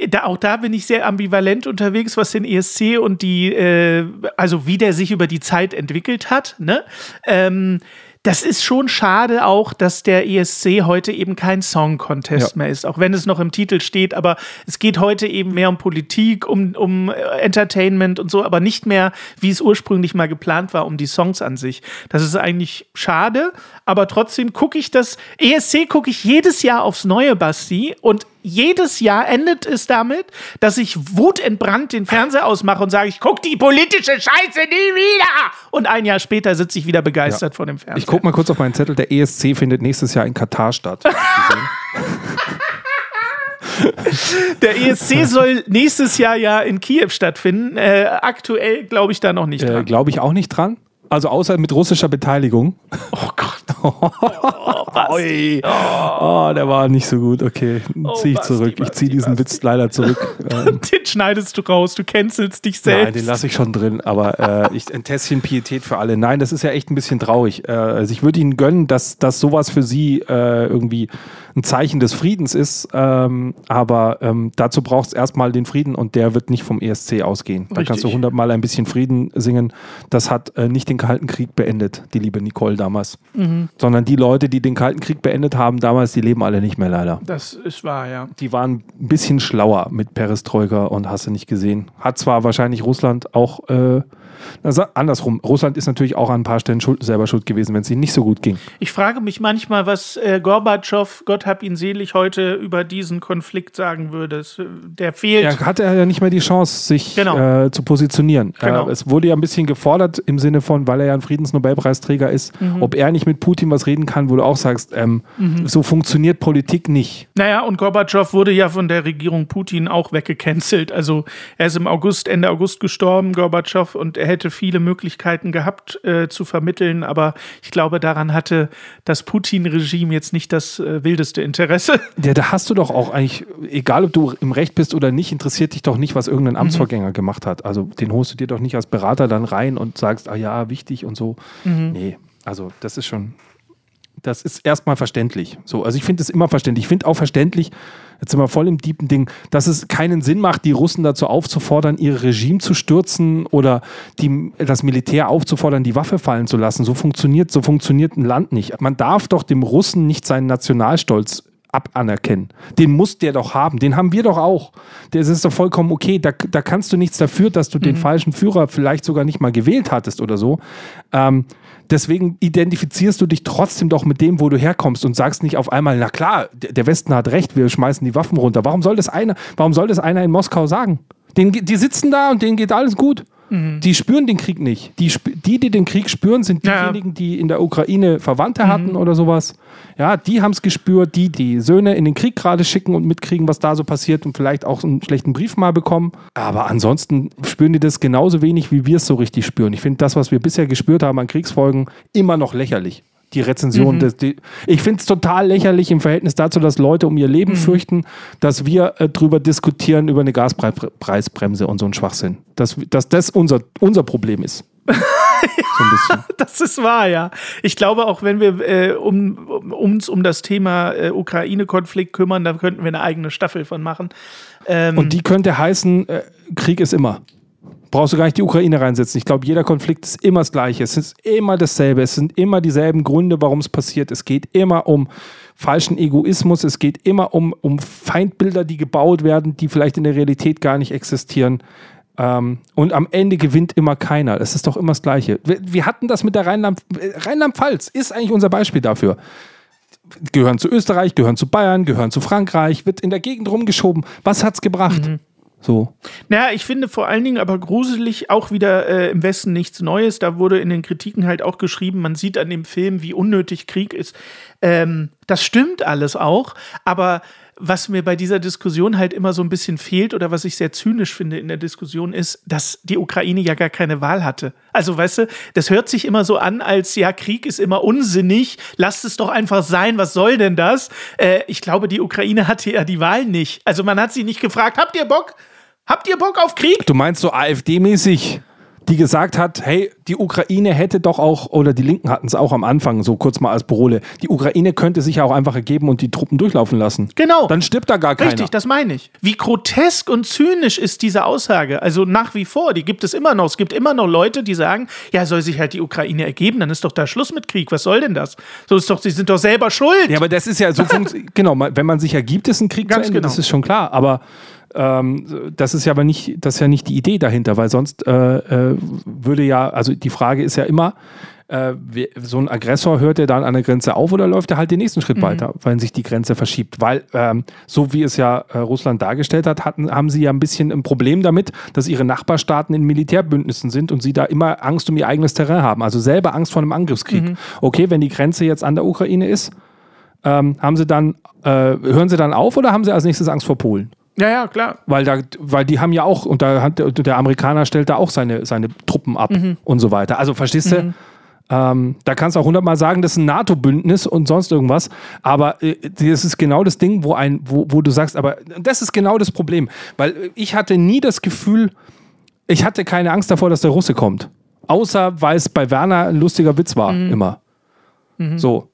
S1: da, auch da bin ich sehr ambivalent unterwegs, was den ESC und die, äh, also wie der sich über die Zeit entwickelt hat. Ne? Ähm, das ist schon schade auch, dass der ESC heute eben kein Song-Contest
S2: Ja.
S1: mehr ist, auch wenn es noch im Titel steht. Aber es geht heute eben mehr um Politik, um, um äh, Entertainment und so, aber nicht mehr, wie es ursprünglich mal geplant war, um die Songs an sich. Das ist eigentlich schade, aber trotzdem gucke ich das. ESC gucke ich jedes Jahr aufs Neue, Basti, und jedes Jahr endet es damit, dass ich wutentbrannt den Fernseher ausmache und sage, ich gucke die politische Scheiße nie wieder. Und ein Jahr später sitze ich wieder begeistert vor dem Fernseher.
S2: Ich guck mal kurz auf meinen Zettel. Der ESC findet nächstes Jahr in Katar statt.
S1: Der ESC soll nächstes Jahr ja in Kiew stattfinden. Äh, aktuell glaube ich da noch nicht
S2: äh,
S1: dran.
S2: Glaube ich auch nicht dran. Also außer mit russischer Beteiligung.
S1: Oh Gott.
S2: Ui. Oh, der war nicht so gut. Okay, ziehe ich
S1: Basti,
S2: zurück. Ich ziehe diesen Witz leider zurück.
S1: Den schneidest du raus, du cancelst dich
S2: nein,
S1: selbst.
S2: den lasse ich schon drin. Aber äh, ich, ein Tässchen Pietät für alle. Nein, das ist ja echt ein bisschen traurig. Äh, also ich würde Ihnen gönnen, dass, dass sowas für Sie äh, irgendwie ein Zeichen des Friedens ist. Ähm, aber ähm, dazu braucht es erstmal den Frieden und der wird nicht vom ESC ausgehen. Da kannst du
S1: Richtig.
S2: hundertmal ein bisschen Frieden singen. Das hat äh, nicht den Kalten Krieg beendet, die liebe Nicole damals. Sondern die Leute, die den Kalten Krieg beendet haben damals, die leben alle nicht mehr leider.
S1: das ist wahr, ja.
S2: Die waren ein bisschen schlauer mit Perestroika und hast du nicht gesehen. Hat zwar wahrscheinlich Russland auch, äh, also andersrum, Russland ist natürlich auch an ein paar Stellen schuld, selber schuld gewesen, wenn es ihnen nicht so gut ging.
S1: Ich frage mich manchmal, was äh, Gorbatschow, Gott hab ihn selig, heute über diesen Konflikt sagen würde. Es, äh, der fehlt.
S2: Er hatte ja nicht mehr die Chance, sich
S1: Genau.
S2: äh, zu positionieren.
S1: Genau.
S2: Äh, es wurde ja ein bisschen gefordert im Sinne von, weil er ja ein Friedensnobelpreisträger ist,
S1: Mhm.
S2: ob er nicht mit Putin was reden kann, wo du auch sagst, ähm, so funktioniert Politik nicht.
S1: Naja, und Gorbatschow wurde ja von der Regierung Putin auch weggecancelt. Also er ist im August, Ende August gestorben, Gorbatschow, und er hätte viele Möglichkeiten gehabt äh, zu vermitteln, aber ich glaube, daran hatte das Putin-Regime jetzt nicht das äh, wildeste Interesse.
S2: Ja, da hast du doch auch eigentlich, egal ob du im Recht bist oder nicht, interessiert dich doch nicht, was irgendein Amtsvorgänger gemacht hat. Also den holst du dir doch nicht als Berater dann rein und sagst, ah ja, wichtig und so. Nee, also das ist schon, das ist erstmal verständlich. So, also ich finde es immer verständlich. Ich finde auch verständlich, jetzt sind wir voll im deepen Ding, dass es keinen Sinn macht, die Russen dazu aufzufordern, ihr Regime zu stürzen oder die, das Militär aufzufordern, die Waffe fallen zu lassen. So funktioniert, so funktioniert ein Land nicht. Man darf doch dem Russen nicht seinen Nationalstolz abanerkennen. Den muss der doch haben. Den haben wir doch auch. Das ist doch vollkommen okay. Da, da kannst du nichts dafür, dass du den falschen Führer vielleicht sogar nicht mal gewählt hattest oder so. Ähm, deswegen identifizierst du dich trotzdem doch mit dem, wo du herkommst und sagst nicht auf einmal, na klar, der Westen hat recht, wir schmeißen die Waffen runter. Warum soll das einer, warum soll das einer in Moskau sagen? Den, die sitzen da und denen geht alles gut. Die spüren den Krieg nicht. Die, die, die den Krieg spüren, sind diejenigen, die in der Ukraine Verwandte hatten oder sowas. Ja, die haben es gespürt, die die Söhne in den Krieg gerade schicken und mitkriegen, was da so passiert und vielleicht auch einen schlechten Brief mal bekommen. Aber ansonsten spüren die das genauso wenig, wie wir es so richtig spüren. Ich finde das, was wir bisher gespürt haben an Kriegsfolgen, immer noch lächerlich. Die Rezension, des, die, ich finde es total lächerlich im Verhältnis dazu, dass Leute um ihr Leben fürchten, dass wir äh, drüber diskutieren, über eine Gaspreisbremse und so ein Schwachsinn. Dass, dass das unser, unser Problem ist. so.
S1: Das ist wahr, ja. Ich glaube, auch wenn wir äh, um, um, uns um das Thema äh, Ukraine-Konflikt kümmern, da könnten wir eine eigene Staffel von machen. Ähm,
S2: Und die könnte heißen, äh, Krieg ist immer. Brauchst du gar nicht die Ukraine reinsetzen. Ich glaube, jeder Konflikt ist immer das Gleiche. Es ist immer dasselbe. Es sind immer dieselben Gründe, warum es passiert. Es geht immer um falschen Egoismus. Es geht immer um, um Feindbilder, die gebaut werden, die vielleicht in der Realität gar nicht existieren. Ähm, und am Ende gewinnt immer keiner. Es ist doch immer das Gleiche. Wir, wir hatten das mit der Rheinland- Rheinland-Pfalz, ist eigentlich unser Beispiel dafür. Gehören zu Österreich, gehören zu Bayern, gehören zu Frankreich, wird in der Gegend rumgeschoben. Was hat's gebracht? So.
S1: Naja, ich finde vor allen Dingen aber gruselig auch wieder äh, im Westen nichts Neues. Da wurde in den Kritiken halt auch geschrieben, man sieht an dem Film, wie unnötig Krieg ist. Ähm, das stimmt alles auch, aber was mir bei dieser Diskussion halt immer so ein bisschen fehlt oder was ich sehr zynisch finde in der Diskussion ist, dass die Ukraine ja gar keine Wahl hatte. Also weißt du, das hört sich immer so an, als ja, Krieg ist immer unsinnig, lasst es doch einfach sein, was soll denn das? Äh, ich glaube, die Ukraine hatte ja die Wahl nicht. Also man hat sie nicht gefragt, habt ihr Bock? Habt ihr Bock auf Krieg?
S2: Du meinst so AfD-mäßig, die gesagt hat, hey, die Ukraine hätte doch auch, oder die Linken hatten es auch am Anfang, so kurz mal als Parole, die Ukraine könnte sich ja auch einfach ergeben und die Truppen durchlaufen lassen.
S1: Genau.
S2: Dann stirbt da gar keiner.
S1: Richtig, das meine ich. Wie grotesk und zynisch ist diese Aussage? Also nach wie vor, die gibt es immer noch. Es gibt immer noch Leute, die sagen, ja, soll sich halt die Ukraine ergeben, dann ist doch da Schluss mit Krieg. Was soll denn das? So ist doch, sie sind doch selber schuld.
S2: Ja, aber das ist ja so, genau, wenn man sich ergibt, ist ein Krieg
S1: Ganz
S2: zu Ende,
S1: genau.
S2: das ist schon klar, aber ähm, das ist ja aber nicht, das ist ja nicht die Idee dahinter, weil sonst äh, äh, würde ja, also die Frage ist ja immer, äh, so ein Aggressor hört er dann an der Grenze auf oder läuft er halt den nächsten Schritt weiter, wenn sich die Grenze verschiebt? Weil, ähm, so wie es ja äh, Russland dargestellt hat, hatten, haben sie ja ein bisschen ein Problem damit, dass ihre Nachbarstaaten in Militärbündnissen sind und sie da immer Angst um ihr eigenes Terrain haben, also selber Angst vor einem Angriffskrieg. Okay, wenn die Grenze jetzt an der Ukraine ist, ähm, haben sie dann, äh, hören sie dann auf oder haben sie als nächstes Angst vor Polen?
S1: Ja, ja, klar.
S2: Weil, da, weil die haben ja auch, und da hat der, Amerikaner stellt da auch seine, seine Truppen ab und so weiter. Also verstehst du? Ähm, da kannst du auch hundertmal sagen, das ist ein NATO-Bündnis und sonst irgendwas. Aber äh, das ist genau das Ding, wo, ein, wo, wo du sagst, aber das ist genau das Problem. Weil äh, ich hatte nie das Gefühl, ich hatte keine Angst davor, dass der Russe kommt. Außer weil es bei Werner ein lustiger Witz war, immer. So.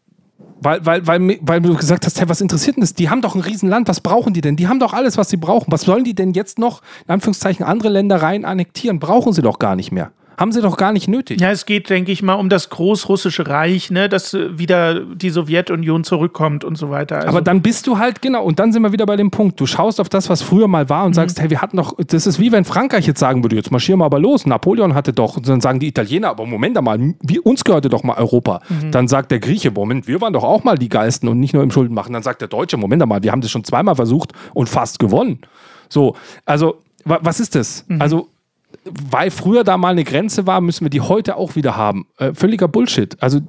S2: Weil, weil, weil, weil du gesagt hast, hey, was interessiert denn das? Die haben doch ein Riesenland, was brauchen die denn? Die haben doch alles, was sie brauchen. Was sollen die denn jetzt noch, in Anführungszeichen, andere Länder rein annektieren? Brauchen sie doch gar nicht mehr. Haben sie doch gar nicht nötig.
S1: Ja, es geht, denke ich mal, um das großrussische Reich, ne, dass äh, wieder die Sowjetunion zurückkommt und so weiter. Also,
S2: Aber dann bist du halt, genau, und dann sind wir wieder bei dem Punkt. Du schaust auf das, was früher mal war und sagst, hey, wir hatten doch, das ist wie wenn Frankreich jetzt sagen würde, jetzt marschieren wir aber los. Napoleon hatte doch, und dann sagen die Italiener, aber Moment einmal, wir, uns gehörte doch mal Europa. Dann sagt der Grieche, Moment, wir waren doch auch mal die Geisten und nicht nur im Schuldenmachen. Dann sagt der Deutsche, Moment einmal, wir haben das schon zweimal versucht und fast gewonnen. So, also, wa was ist das? Also, weil früher da mal eine Grenze war, müssen wir die heute auch wieder haben. Äh, völliger Bullshit. Also,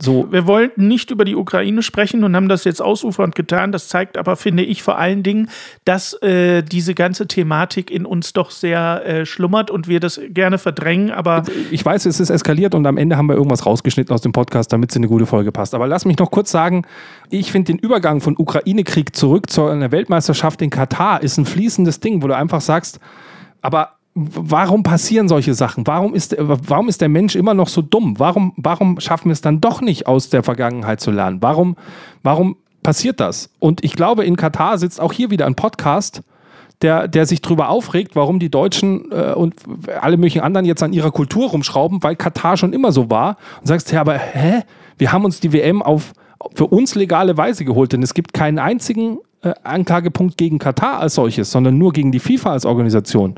S2: so,
S1: wir wollten nicht über die Ukraine sprechen und haben das jetzt ausufernd getan. Das zeigt aber, finde ich, vor allen Dingen, dass äh, diese ganze Thematik in uns doch sehr äh, schlummert und wir das gerne verdrängen. Aber
S2: ich weiß, es ist eskaliert und am Ende haben wir irgendwas rausgeschnitten aus dem Podcast, damit es in eine gute Folge passt. Aber lass mich noch kurz sagen, ich finde den Übergang von Ukraine-Krieg zurück zu einer Weltmeisterschaft in Katar ist ein fließendes Ding, wo du einfach sagst, aber warum passieren solche Sachen? Warum ist, warum ist der Mensch immer noch so dumm? Warum, warum schaffen wir es dann doch nicht aus der Vergangenheit zu lernen? Warum, warum passiert das? Und ich glaube, in Katar sitzt auch hier wieder ein Podcast, der, der sich darüber aufregt, warum die Deutschen äh, und alle möglichen anderen jetzt an ihrer Kultur rumschrauben, weil Katar schon immer so war. Und sagst, ja, aber hä? Wir haben uns die WM auf für uns legale Weise geholt, denn es gibt keinen einzigen äh, Anklagepunkt gegen Katar als solches, sondern nur gegen die FIFA als Organisation.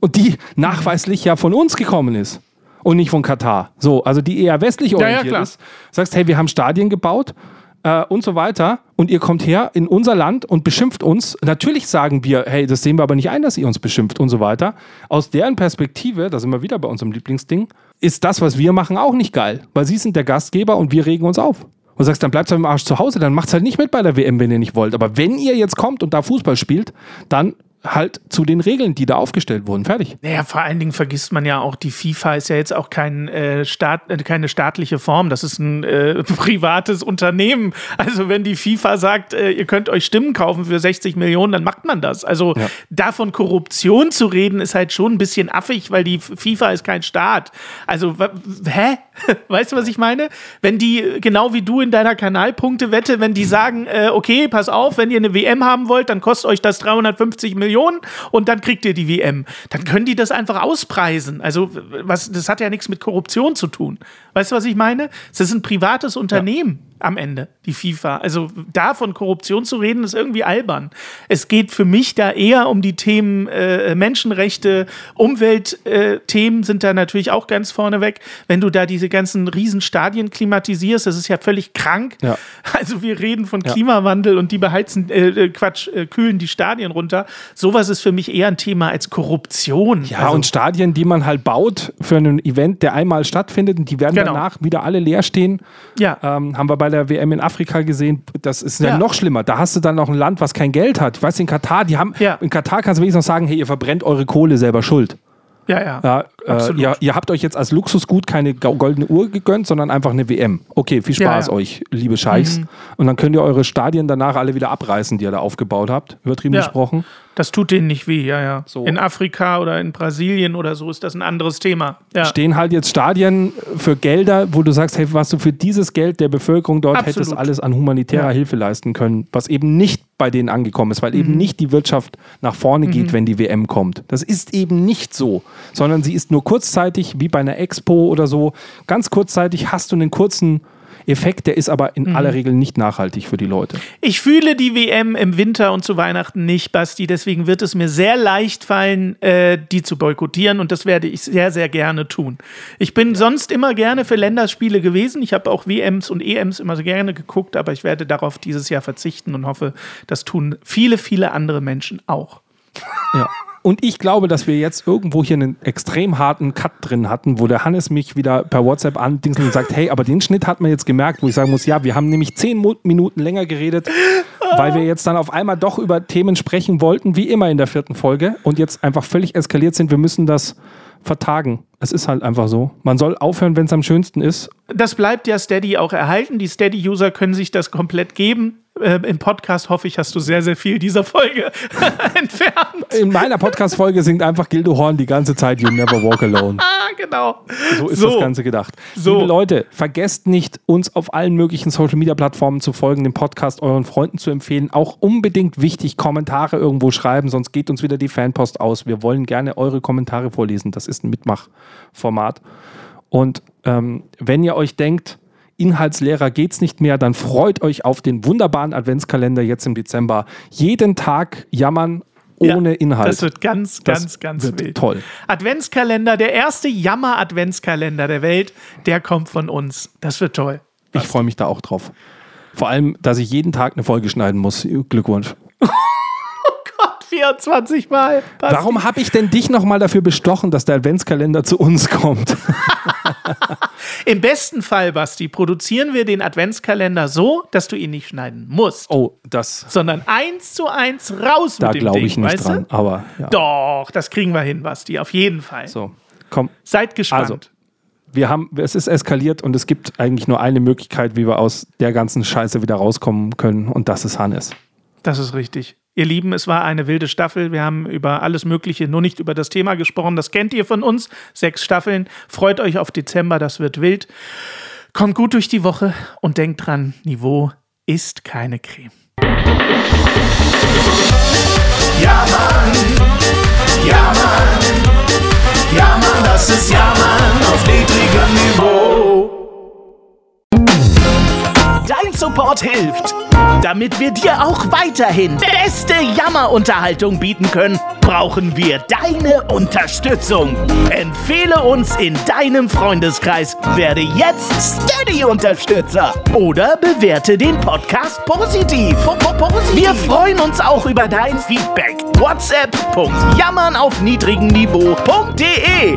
S2: Und die nachweislich ja von uns gekommen ist und nicht von Katar. So, also die eher westlich
S1: ja,
S2: orientiert
S1: klar.
S2: ist. Sagst, hey, wir haben Stadien gebaut äh, und so weiter und ihr kommt her in unser Land und beschimpft uns. Natürlich sagen wir, hey, das sehen wir aber nicht ein, dass ihr uns beschimpft und so weiter. Aus deren Perspektive, da sind wir wieder bei unserem Lieblingsding, ist das, was wir machen, auch nicht geil, weil sie sind der Gastgeber und wir regen uns auf. Und sagst, dann bleibt halt im Arsch zu Hause, dann macht's halt nicht mit bei der WM, wenn ihr nicht wollt. Aber wenn ihr jetzt kommt und da Fußball spielt, dann halt zu den Regeln, die da aufgestellt wurden. Fertig.
S1: Naja, vor allen Dingen vergisst man ja auch, die FIFA ist ja jetzt auch kein, äh, Staat, äh, keine staatliche Form, das ist ein äh, privates Unternehmen. Also wenn die FIFA sagt, äh, ihr könnt euch Stimmen kaufen für 60 Millionen, dann macht man das. Also
S2: Ja.
S1: davon Korruption zu reden, ist halt schon ein bisschen affig, weil die FIFA ist kein Staat. Also, hä? Weißt du, was ich meine? Wenn die, genau wie du in deiner Kanalpunkte-Wette, wenn die sagen, äh, okay, pass auf, wenn ihr eine WM haben wollt, dann kostet euch das 350 Millionen Millionen und dann kriegt ihr die WM. Dann können die das einfach auspreisen. Also, was, das hat ja nichts mit Korruption zu tun. Weißt du, was ich meine? Das ist ein privates Unternehmen am Ende, die FIFA. Also da von Korruption zu reden, ist irgendwie albern. Es geht für mich da eher um die Themen äh, Menschenrechte, Umweltthemen äh, sind da natürlich auch ganz vorne weg. Wenn du da diese ganzen Riesenstadien klimatisierst, das ist ja völlig krank.
S2: Ja.
S1: Also wir reden von Klimawandel und die beheizen, äh, äh, Quatsch, äh, kühlen die Stadien runter. Sowas ist für mich eher ein Thema als Korruption.
S2: Ja,
S1: also,
S2: und Stadien, die man halt baut für ein Event, der einmal stattfindet und die werden
S1: Genau.
S2: danach wieder alle leer stehen.
S1: ja.
S2: Ähm, haben wir bei der WM in Afrika gesehen. Das ist ja,
S1: Ja.
S2: noch schlimmer. Da hast du dann noch ein Land, was kein Geld hat. Ich weiß, in Katar, die haben,
S1: Ja.
S2: in Katar kannst du wenigstens noch sagen, hey, ihr verbrennt eure Kohle selber schuld.
S1: ja, ja,
S2: Ja, äh,
S1: Absolut.
S2: ihr, ihr habt euch jetzt als Luxusgut keine goldene Uhr gegönnt, sondern einfach eine WM. Okay, viel Spaß
S1: Ja, ja.
S2: euch, liebe Scheichs.
S1: Mhm.
S2: Und dann könnt ihr eure Stadien danach alle wieder abreißen, die ihr da aufgebaut habt. Übertrieben gesprochen.
S1: Das tut denen nicht weh, ja, ja.
S2: So.
S1: In Afrika oder in Brasilien oder so ist das ein anderes Thema. Ja.
S2: Stehen halt jetzt Stadien für Gelder, wo du sagst, hey, was du für dieses Geld der Bevölkerung dort
S1: Absolut.
S2: hättest alles an humanitärer
S1: Ja.
S2: Hilfe leisten können, was eben nicht bei denen angekommen ist, weil
S1: Mhm.
S2: eben nicht die Wirtschaft nach vorne geht, wenn die WM kommt. Das ist eben nicht so, sondern sie ist nur kurzzeitig, wie bei einer Expo oder so, ganz kurzzeitig hast du einen kurzen Effekt, der ist aber
S1: Mhm.
S2: in aller Regel nicht nachhaltig für die Leute.
S1: Ich fühle die WM im Winter und zu Weihnachten nicht, Basti. Deswegen wird es mir sehr leicht fallen, äh, die zu boykottieren. Und das werde ich sehr, sehr gerne tun. Ich bin sonst immer gerne für Länderspiele gewesen. Ich habe auch WMs und EMs immer so gerne geguckt, aber ich werde darauf dieses Jahr verzichten und hoffe, das tun viele, viele andere Menschen auch.
S2: Ja. Und ich glaube, dass wir jetzt irgendwo hier einen extrem harten Cut drin hatten, wo der Hannes mich wieder per WhatsApp andingselt und sagt, hey, aber den Schnitt hat man jetzt gemerkt, wo ich sagen muss, ja, wir haben nämlich zehn Minuten länger geredet, weil wir jetzt dann auf einmal doch über Themen sprechen wollten, wie immer in der vierten Folge und jetzt einfach völlig eskaliert sind. Wir müssen das vertagen. Es ist halt einfach so. Man soll aufhören, wenn es am schönsten ist.
S1: Das bleibt ja Steady auch erhalten. Die Steady-User können sich das komplett geben. Äh, Im Podcast hoffe ich, hast du sehr, sehr viel dieser Folge entfernt.
S2: In meiner Podcast-Folge singt einfach Gildo Horn die ganze Zeit You Never Walk Alone.
S1: Ah, genau.
S2: So ist das Ganze gedacht.
S1: So.
S2: Liebe Leute, vergesst nicht, uns auf allen möglichen Social Media Plattformen zu folgen, den Podcast euren Freunden zu empfehlen. Auch unbedingt wichtig, Kommentare irgendwo schreiben, sonst geht uns wieder die Fanpost aus. Wir wollen gerne eure Kommentare vorlesen. Das ist ein Mitmachformat. Und ähm, wenn ihr euch denkt, inhaltsleerer geht's nicht mehr, dann freut euch auf den wunderbaren Adventskalender jetzt im Dezember. Jeden Tag jammern ohne
S1: Ja,
S2: Inhalt.
S1: Das wird ganz,
S2: Das
S1: ganz, ganz
S2: wird
S1: wild.
S2: toll.
S1: Adventskalender, der erste Jammer-Adventskalender der Welt, der kommt von uns. Das wird toll.
S2: Ich freue mich da auch drauf. Vor allem, dass ich jeden Tag eine Folge schneiden muss. Glückwunsch.
S1: Gott, 24 Mal. Basti.
S2: Warum habe ich denn dich nochmal dafür bestochen, dass der Adventskalender zu uns kommt?
S1: Im besten Fall, Basti, produzieren wir den Adventskalender so, dass du ihn nicht schneiden musst,
S2: Oh, das,
S1: sondern eins zu eins raus
S2: da
S1: mit dem
S2: glaube
S1: Ding,
S2: ich nicht dran.
S1: Du?
S2: Aber ja.
S1: Doch, das kriegen wir hin, Basti, auf jeden Fall.
S2: So, komm.
S1: Seid gespannt.
S2: Also. Wir haben, es ist eskaliert und es gibt eigentlich nur eine Möglichkeit, wie wir aus der ganzen Scheiße wieder rauskommen können und das ist Hannes.
S1: Das ist richtig. Ihr Lieben, es war eine wilde Staffel. Wir haben über alles Mögliche, nur nicht über das Thema gesprochen. Das kennt ihr von uns. Sechs Staffeln. Freut euch auf Dezember, das wird wild. Kommt gut durch die Woche und denkt dran, Niveau ist keine Creme.
S3: Ja, Mann. Ja, Mann. Ja, Mann, das ist Ja, Mann auf niedrigem Niveau.
S1: Support hilft. Damit wir dir auch weiterhin beste Jammerunterhaltung bieten können, brauchen wir deine Unterstützung. Empfehle uns in deinem Freundeskreis, werde jetzt Steady-Unterstützer oder bewerte den Podcast positiv. Wir freuen uns auch über dein Feedback. WhatsApp.jammern auf niedrigem Niveau.de.